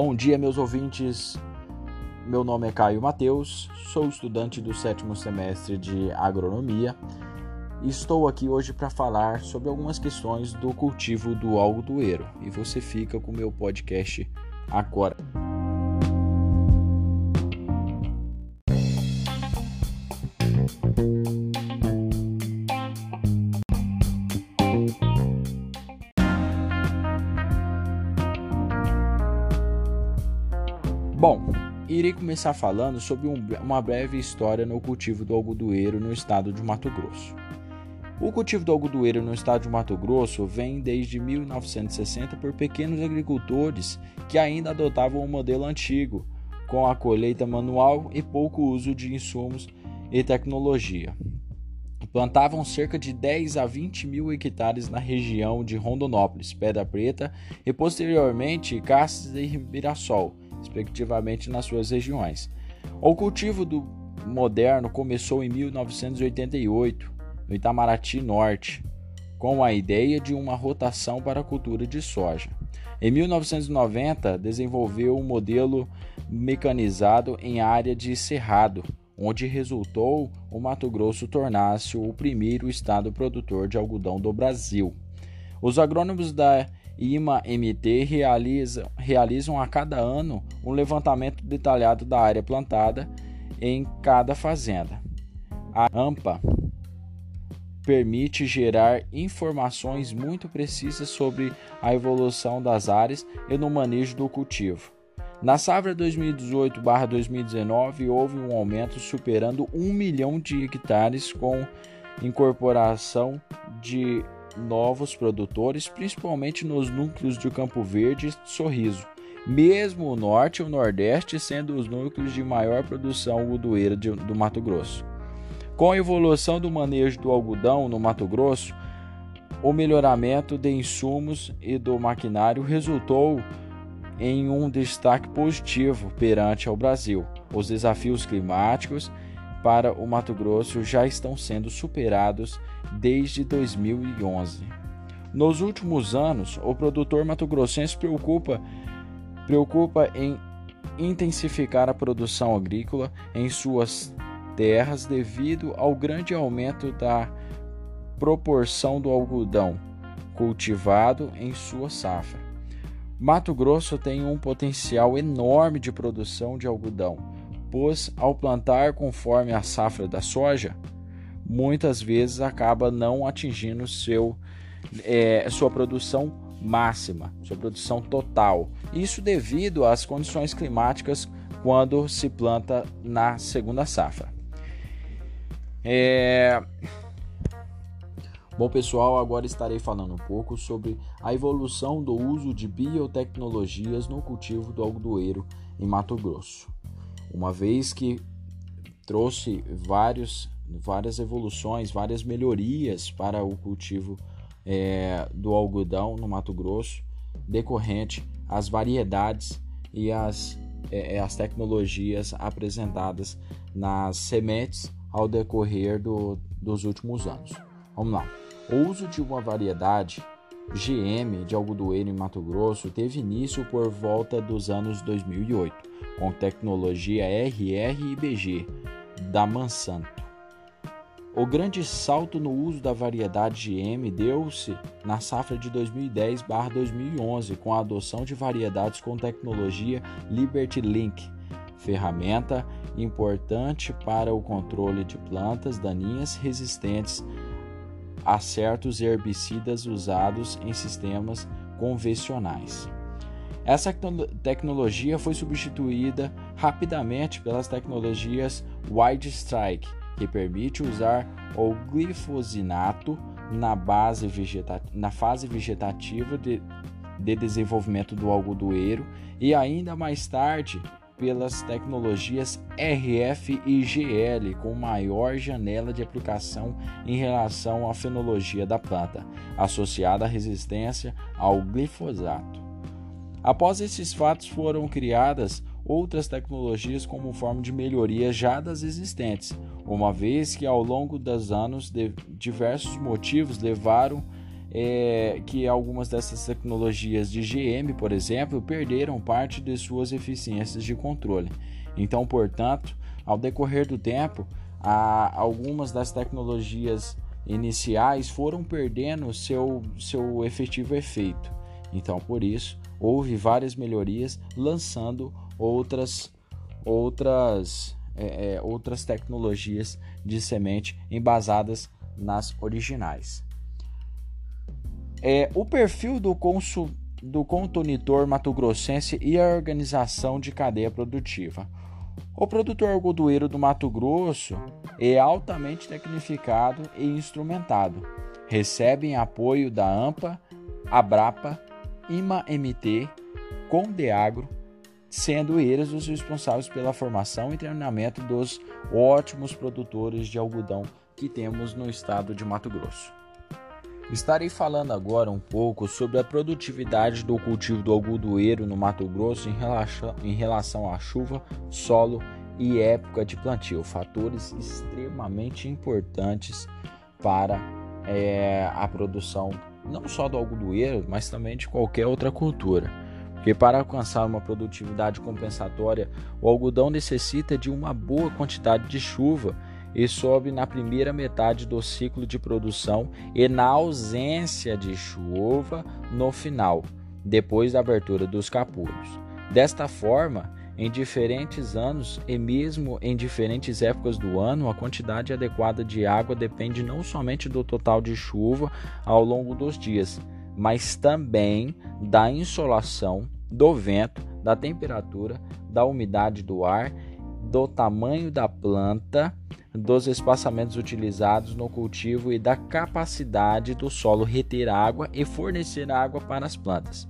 Bom dia, meus ouvintes. Meu nome é Caio Mateus, sou estudante do sétimo semestre de agronomia e estou aqui hoje para falar sobre algumas questões do cultivo do algodoeiro. E você fica com o meu podcast agora. Irei começar falando sobre um, uma breve história no cultivo do algodoeiro no estado de Mato Grosso. O cultivo do algodoeiro no estado de Mato Grosso vem desde 1960 por pequenos agricultores que ainda adotavam o um modelo antigo, com a colheita manual e pouco uso de insumos e tecnologia. Plantavam cerca de 10 a 20 mil hectares na região de Rondonópolis, Pedra Preta e posteriormente Cáceres e Mirassol respectivamente, nas suas regiões. O cultivo do moderno começou em 1988, no Itamaraty Norte, com a ideia de uma rotação para a cultura de soja. Em 1990, desenvolveu um modelo mecanizado em área de cerrado, onde resultou o Mato Grosso tornar-se o primeiro estado produtor de algodão do Brasil. Os agrônomos da IMA-MT realiza, realizam a cada ano um levantamento detalhado da área plantada em cada fazenda. A AMPA permite gerar informações muito precisas sobre a evolução das áreas e no manejo do cultivo. Na safra 2018-2019 houve um aumento superando 1 milhão de hectares com incorporação de novos produtores, principalmente nos núcleos de Campo Verde e Sorriso, mesmo o norte e o nordeste sendo os núcleos de maior produção algodoeira do Mato Grosso. Com a evolução do manejo do algodão no Mato Grosso, o melhoramento de insumos e do maquinário resultou em um destaque positivo perante ao Brasil. Os desafios climáticos para o Mato Grosso já estão sendo superados desde 2011. Nos últimos anos, o produtor mato-grossense preocupa, preocupa em intensificar a produção agrícola em suas terras devido ao grande aumento da proporção do algodão cultivado em sua safra. Mato Grosso tem um potencial enorme de produção de algodão pois ao plantar conforme a safra da soja, muitas vezes acaba não atingindo seu, é, sua produção máxima, sua produção total. Isso devido às condições climáticas quando se planta na segunda safra. É... Bom, pessoal, agora estarei falando um pouco sobre a evolução do uso de biotecnologias no cultivo do algodoeiro em Mato Grosso uma vez que trouxe vários, várias evoluções, várias melhorias para o cultivo é, do algodão no Mato Grosso, decorrente às variedades e às, é, é, as tecnologias apresentadas nas sementes ao decorrer do, dos últimos anos. Vamos lá. O uso de uma variedade GM de algodoeiro em Mato Grosso teve início por volta dos anos 2008, com tecnologia RR e BG da Monsanto. O grande salto no uso da variedade GM deu-se na safra de 2010/2011, com a adoção de variedades com tecnologia Liberty Link, ferramenta importante para o controle de plantas daninhas resistentes a certos herbicidas usados em sistemas convencionais. Essa tecnologia foi substituída rapidamente pelas tecnologias Wide Strike, que permite usar o glifosinato na, base na fase vegetativa de, de desenvolvimento do algodoeiro e ainda mais tarde pelas tecnologias RF e GL com maior janela de aplicação em relação à fenologia da planta, associada à resistência ao glifosato. Após esses fatos foram criadas outras tecnologias como forma de melhoria já das existentes, uma vez que ao longo dos anos diversos motivos levaram é, que algumas dessas tecnologias de GM, por exemplo, perderam parte de suas eficiências de controle. Então, portanto, ao decorrer do tempo, algumas das tecnologias iniciais foram perdendo seu, seu efetivo efeito. Então, por isso, houve várias melhorias, lançando outras outras é, é, outras tecnologias de semente embasadas nas originais. É, o perfil do, consul, do contonitor mato-grossense e a organização de cadeia produtiva. O produtor algodoeiro do Mato Grosso é altamente tecnificado e instrumentado. Recebem apoio da AMPA, Abrapa, IMA-MT, Condeagro, sendo eles os responsáveis pela formação e treinamento dos ótimos produtores de algodão que temos no estado de Mato Grosso. Estarei falando agora um pouco sobre a produtividade do cultivo do algodoeiro no Mato Grosso em relação, em relação à chuva, solo e época de plantio, fatores extremamente importantes para é, a produção não só do algodoeiro, mas também de qualquer outra cultura. Porque para alcançar uma produtividade compensatória, o algodão necessita de uma boa quantidade de chuva e sobe na primeira metade do ciclo de produção e na ausência de chuva no final, depois da abertura dos capulhos. Desta forma, em diferentes anos e mesmo em diferentes épocas do ano, a quantidade adequada de água depende não somente do total de chuva ao longo dos dias, mas também da insolação, do vento, da temperatura, da umidade do ar, do tamanho da planta dos espaçamentos utilizados no cultivo e da capacidade do solo reter água e fornecer água para as plantas.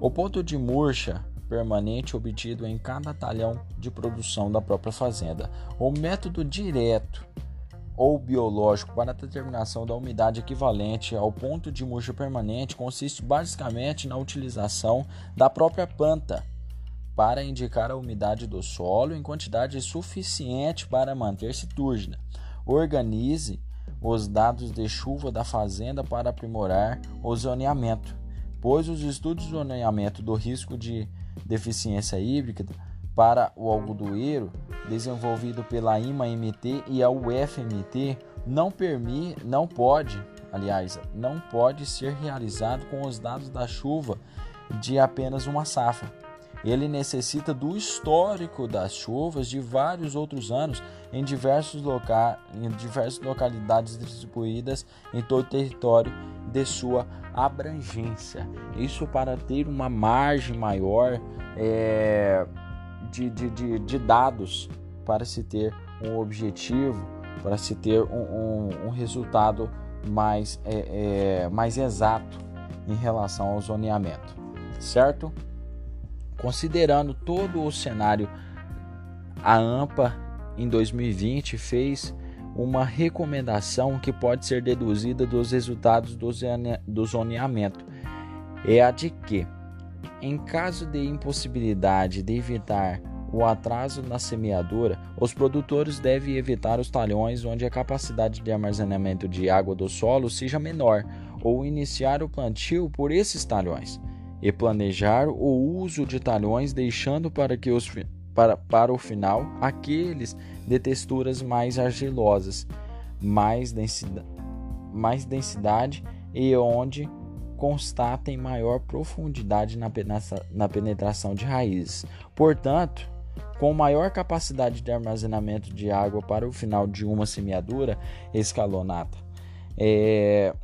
O ponto de murcha permanente obtido em cada talhão de produção da própria fazenda. O método direto ou biológico para a determinação da umidade equivalente ao ponto de murcha permanente consiste basicamente na utilização da própria planta para indicar a umidade do solo em quantidade suficiente para manter-se túrgida. Organize os dados de chuva da fazenda para aprimorar o zoneamento, pois os estudos de zoneamento do risco de deficiência hídrica para o algodoeiro, desenvolvido pela IMA-MT e a UFMT, não permite, não pode, aliás, não pode ser realizado com os dados da chuva de apenas uma safra ele necessita do histórico das chuvas de vários outros anos em, diversos loca em diversas localidades distribuídas em todo o território de sua abrangência. Isso para ter uma margem maior é, de, de, de, de, dados para se ter um objetivo, para se ter um, um, um resultado mais, é, é, mais exato em relação ao zoneamento, certo? Considerando todo o cenário, a AMPA em 2020 fez uma recomendação que pode ser deduzida dos resultados do zoneamento. É a de que, em caso de impossibilidade de evitar o atraso na semeadura, os produtores devem evitar os talhões onde a capacidade de armazenamento de água do solo seja menor ou iniciar o plantio por esses talhões e planejar o uso de talhões, deixando para, que os, para, para o final aqueles de texturas mais argilosas, mais densidade, mais densidade e onde constatem maior profundidade na, na penetração de raízes. Portanto, com maior capacidade de armazenamento de água para o final de uma semeadura escalonada. É,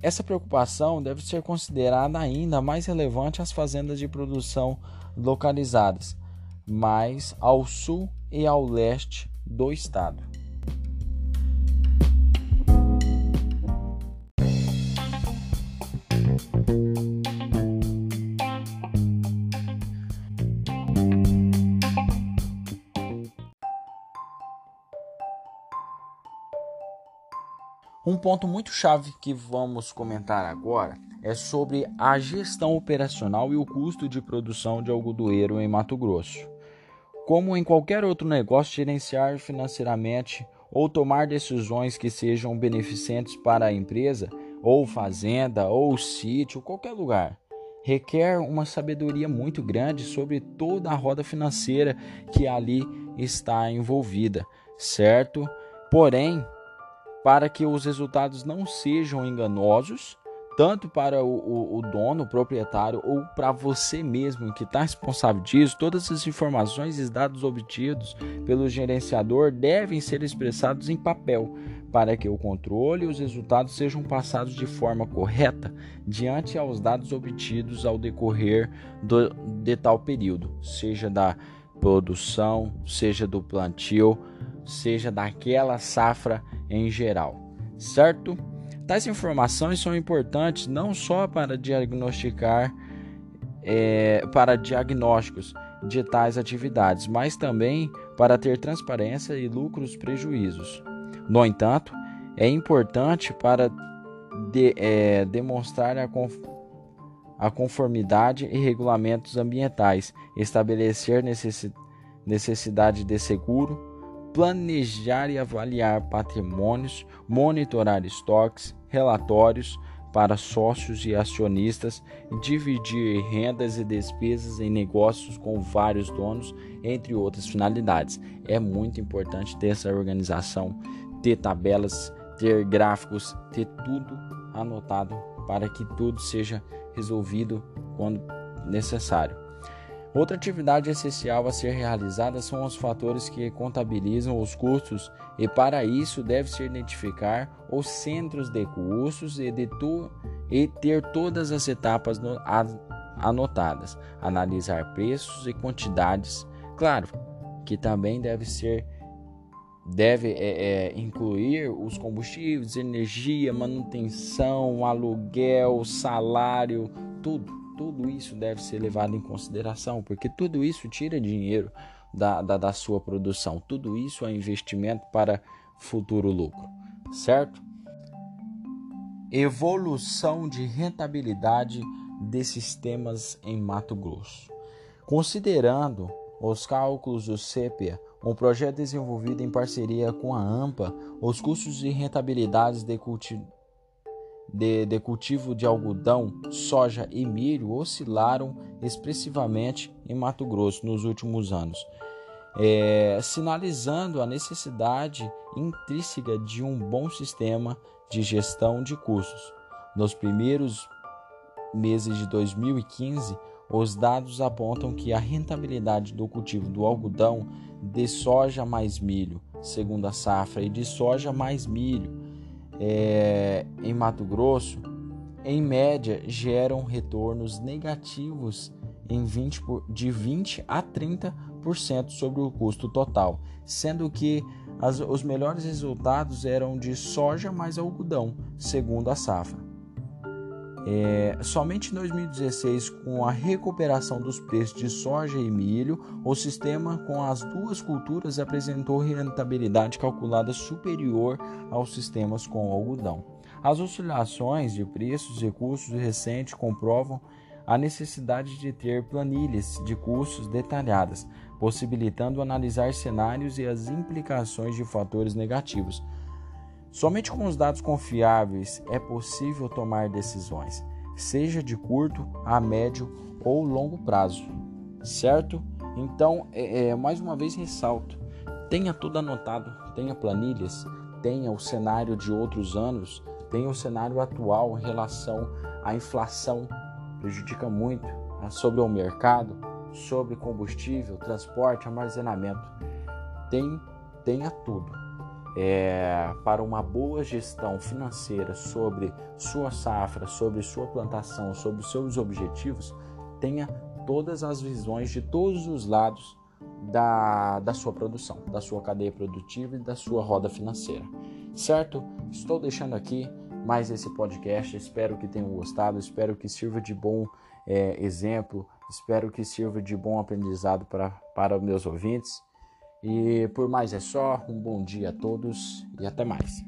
essa preocupação deve ser considerada ainda mais relevante às fazendas de produção localizadas mais ao sul e ao leste do estado. Um ponto muito chave que vamos comentar agora é sobre a gestão operacional e o custo de produção de algodoeiro em Mato Grosso. Como em qualquer outro negócio, gerenciar financeiramente ou tomar decisões que sejam beneficentes para a empresa ou fazenda, ou sítio, qualquer lugar. Requer uma sabedoria muito grande sobre toda a roda financeira que ali está envolvida, certo? Porém, para que os resultados não sejam enganosos, tanto para o, o, o dono, o proprietário, ou para você mesmo que está responsável disso, todas as informações e dados obtidos pelo gerenciador devem ser expressados em papel, para que o controle e os resultados sejam passados de forma correta diante aos dados obtidos ao decorrer do, de tal período, seja da produção, seja do plantio, seja daquela safra em geral, certo? Tais informações são importantes não só para diagnosticar é, para diagnósticos de tais atividades, mas também para ter transparência e lucros prejuízos. No entanto, é importante para de, é, demonstrar a, a conformidade e regulamentos ambientais, estabelecer necessi, necessidade de seguro, planejar e avaliar patrimônios, monitorar estoques, relatórios para sócios e acionistas, dividir rendas e despesas em negócios com vários donos, entre outras finalidades. É muito importante ter essa organização, ter tabelas, ter gráficos, ter tudo anotado para que tudo seja resolvido quando necessário. Outra atividade essencial a ser realizada são os fatores que contabilizam os custos, e para isso deve-se identificar os centros de custos e, de tu, e ter todas as etapas no, a, anotadas, analisar preços e quantidades. Claro que também deve ser deve é, é, incluir os combustíveis, energia, manutenção, aluguel, salário, tudo tudo isso deve ser levado em consideração, porque tudo isso tira dinheiro da, da, da sua produção, tudo isso é investimento para futuro lucro, certo? Evolução de rentabilidade de sistemas em Mato Grosso. Considerando os cálculos do CEPIA, um projeto desenvolvido em parceria com a AMPA, os custos de rentabilidade de, culti de, de cultivo de algodão, soja e milho oscilaram expressivamente em Mato Grosso nos últimos anos, é, sinalizando a necessidade intrínseca de um bom sistema de gestão de custos. Nos primeiros meses de 2015, os dados apontam que a rentabilidade do cultivo do algodão de soja mais milho, segunda safra, e de soja mais milho, é, em Mato Grosso, em média, geram retornos negativos em 20 por, de 20 a 30% sobre o custo total, sendo que as, os melhores resultados eram de soja mais algodão, segundo a safra. É, somente em 2016, com a recuperação dos preços de soja e milho, o sistema com as duas culturas apresentou rentabilidade calculada superior aos sistemas com algodão. As oscilações de preços e custos recentes comprovam a necessidade de ter planilhas de custos detalhadas, possibilitando analisar cenários e as implicações de fatores negativos Somente com os dados confiáveis é possível tomar decisões, seja de curto, a médio ou longo prazo, certo? Então, é, é, mais uma vez ressalto: tenha tudo anotado, tenha planilhas, tenha o cenário de outros anos, tenha o cenário atual em relação à inflação, prejudica muito né, sobre o mercado, sobre combustível, transporte, armazenamento. Tem, tenha tudo é, para uma boa gestão financeira sobre sua safra, sobre sua plantação, sobre seus objetivos, tenha todas as visões de todos os lados da, da sua produção, da sua cadeia produtiva e da sua roda financeira. Certo? Estou deixando aqui mais esse podcast. Espero que tenham gostado, espero que sirva de bom é, exemplo, espero que sirva de bom aprendizado para, para meus ouvintes. E por mais é só, um bom dia a todos e até mais.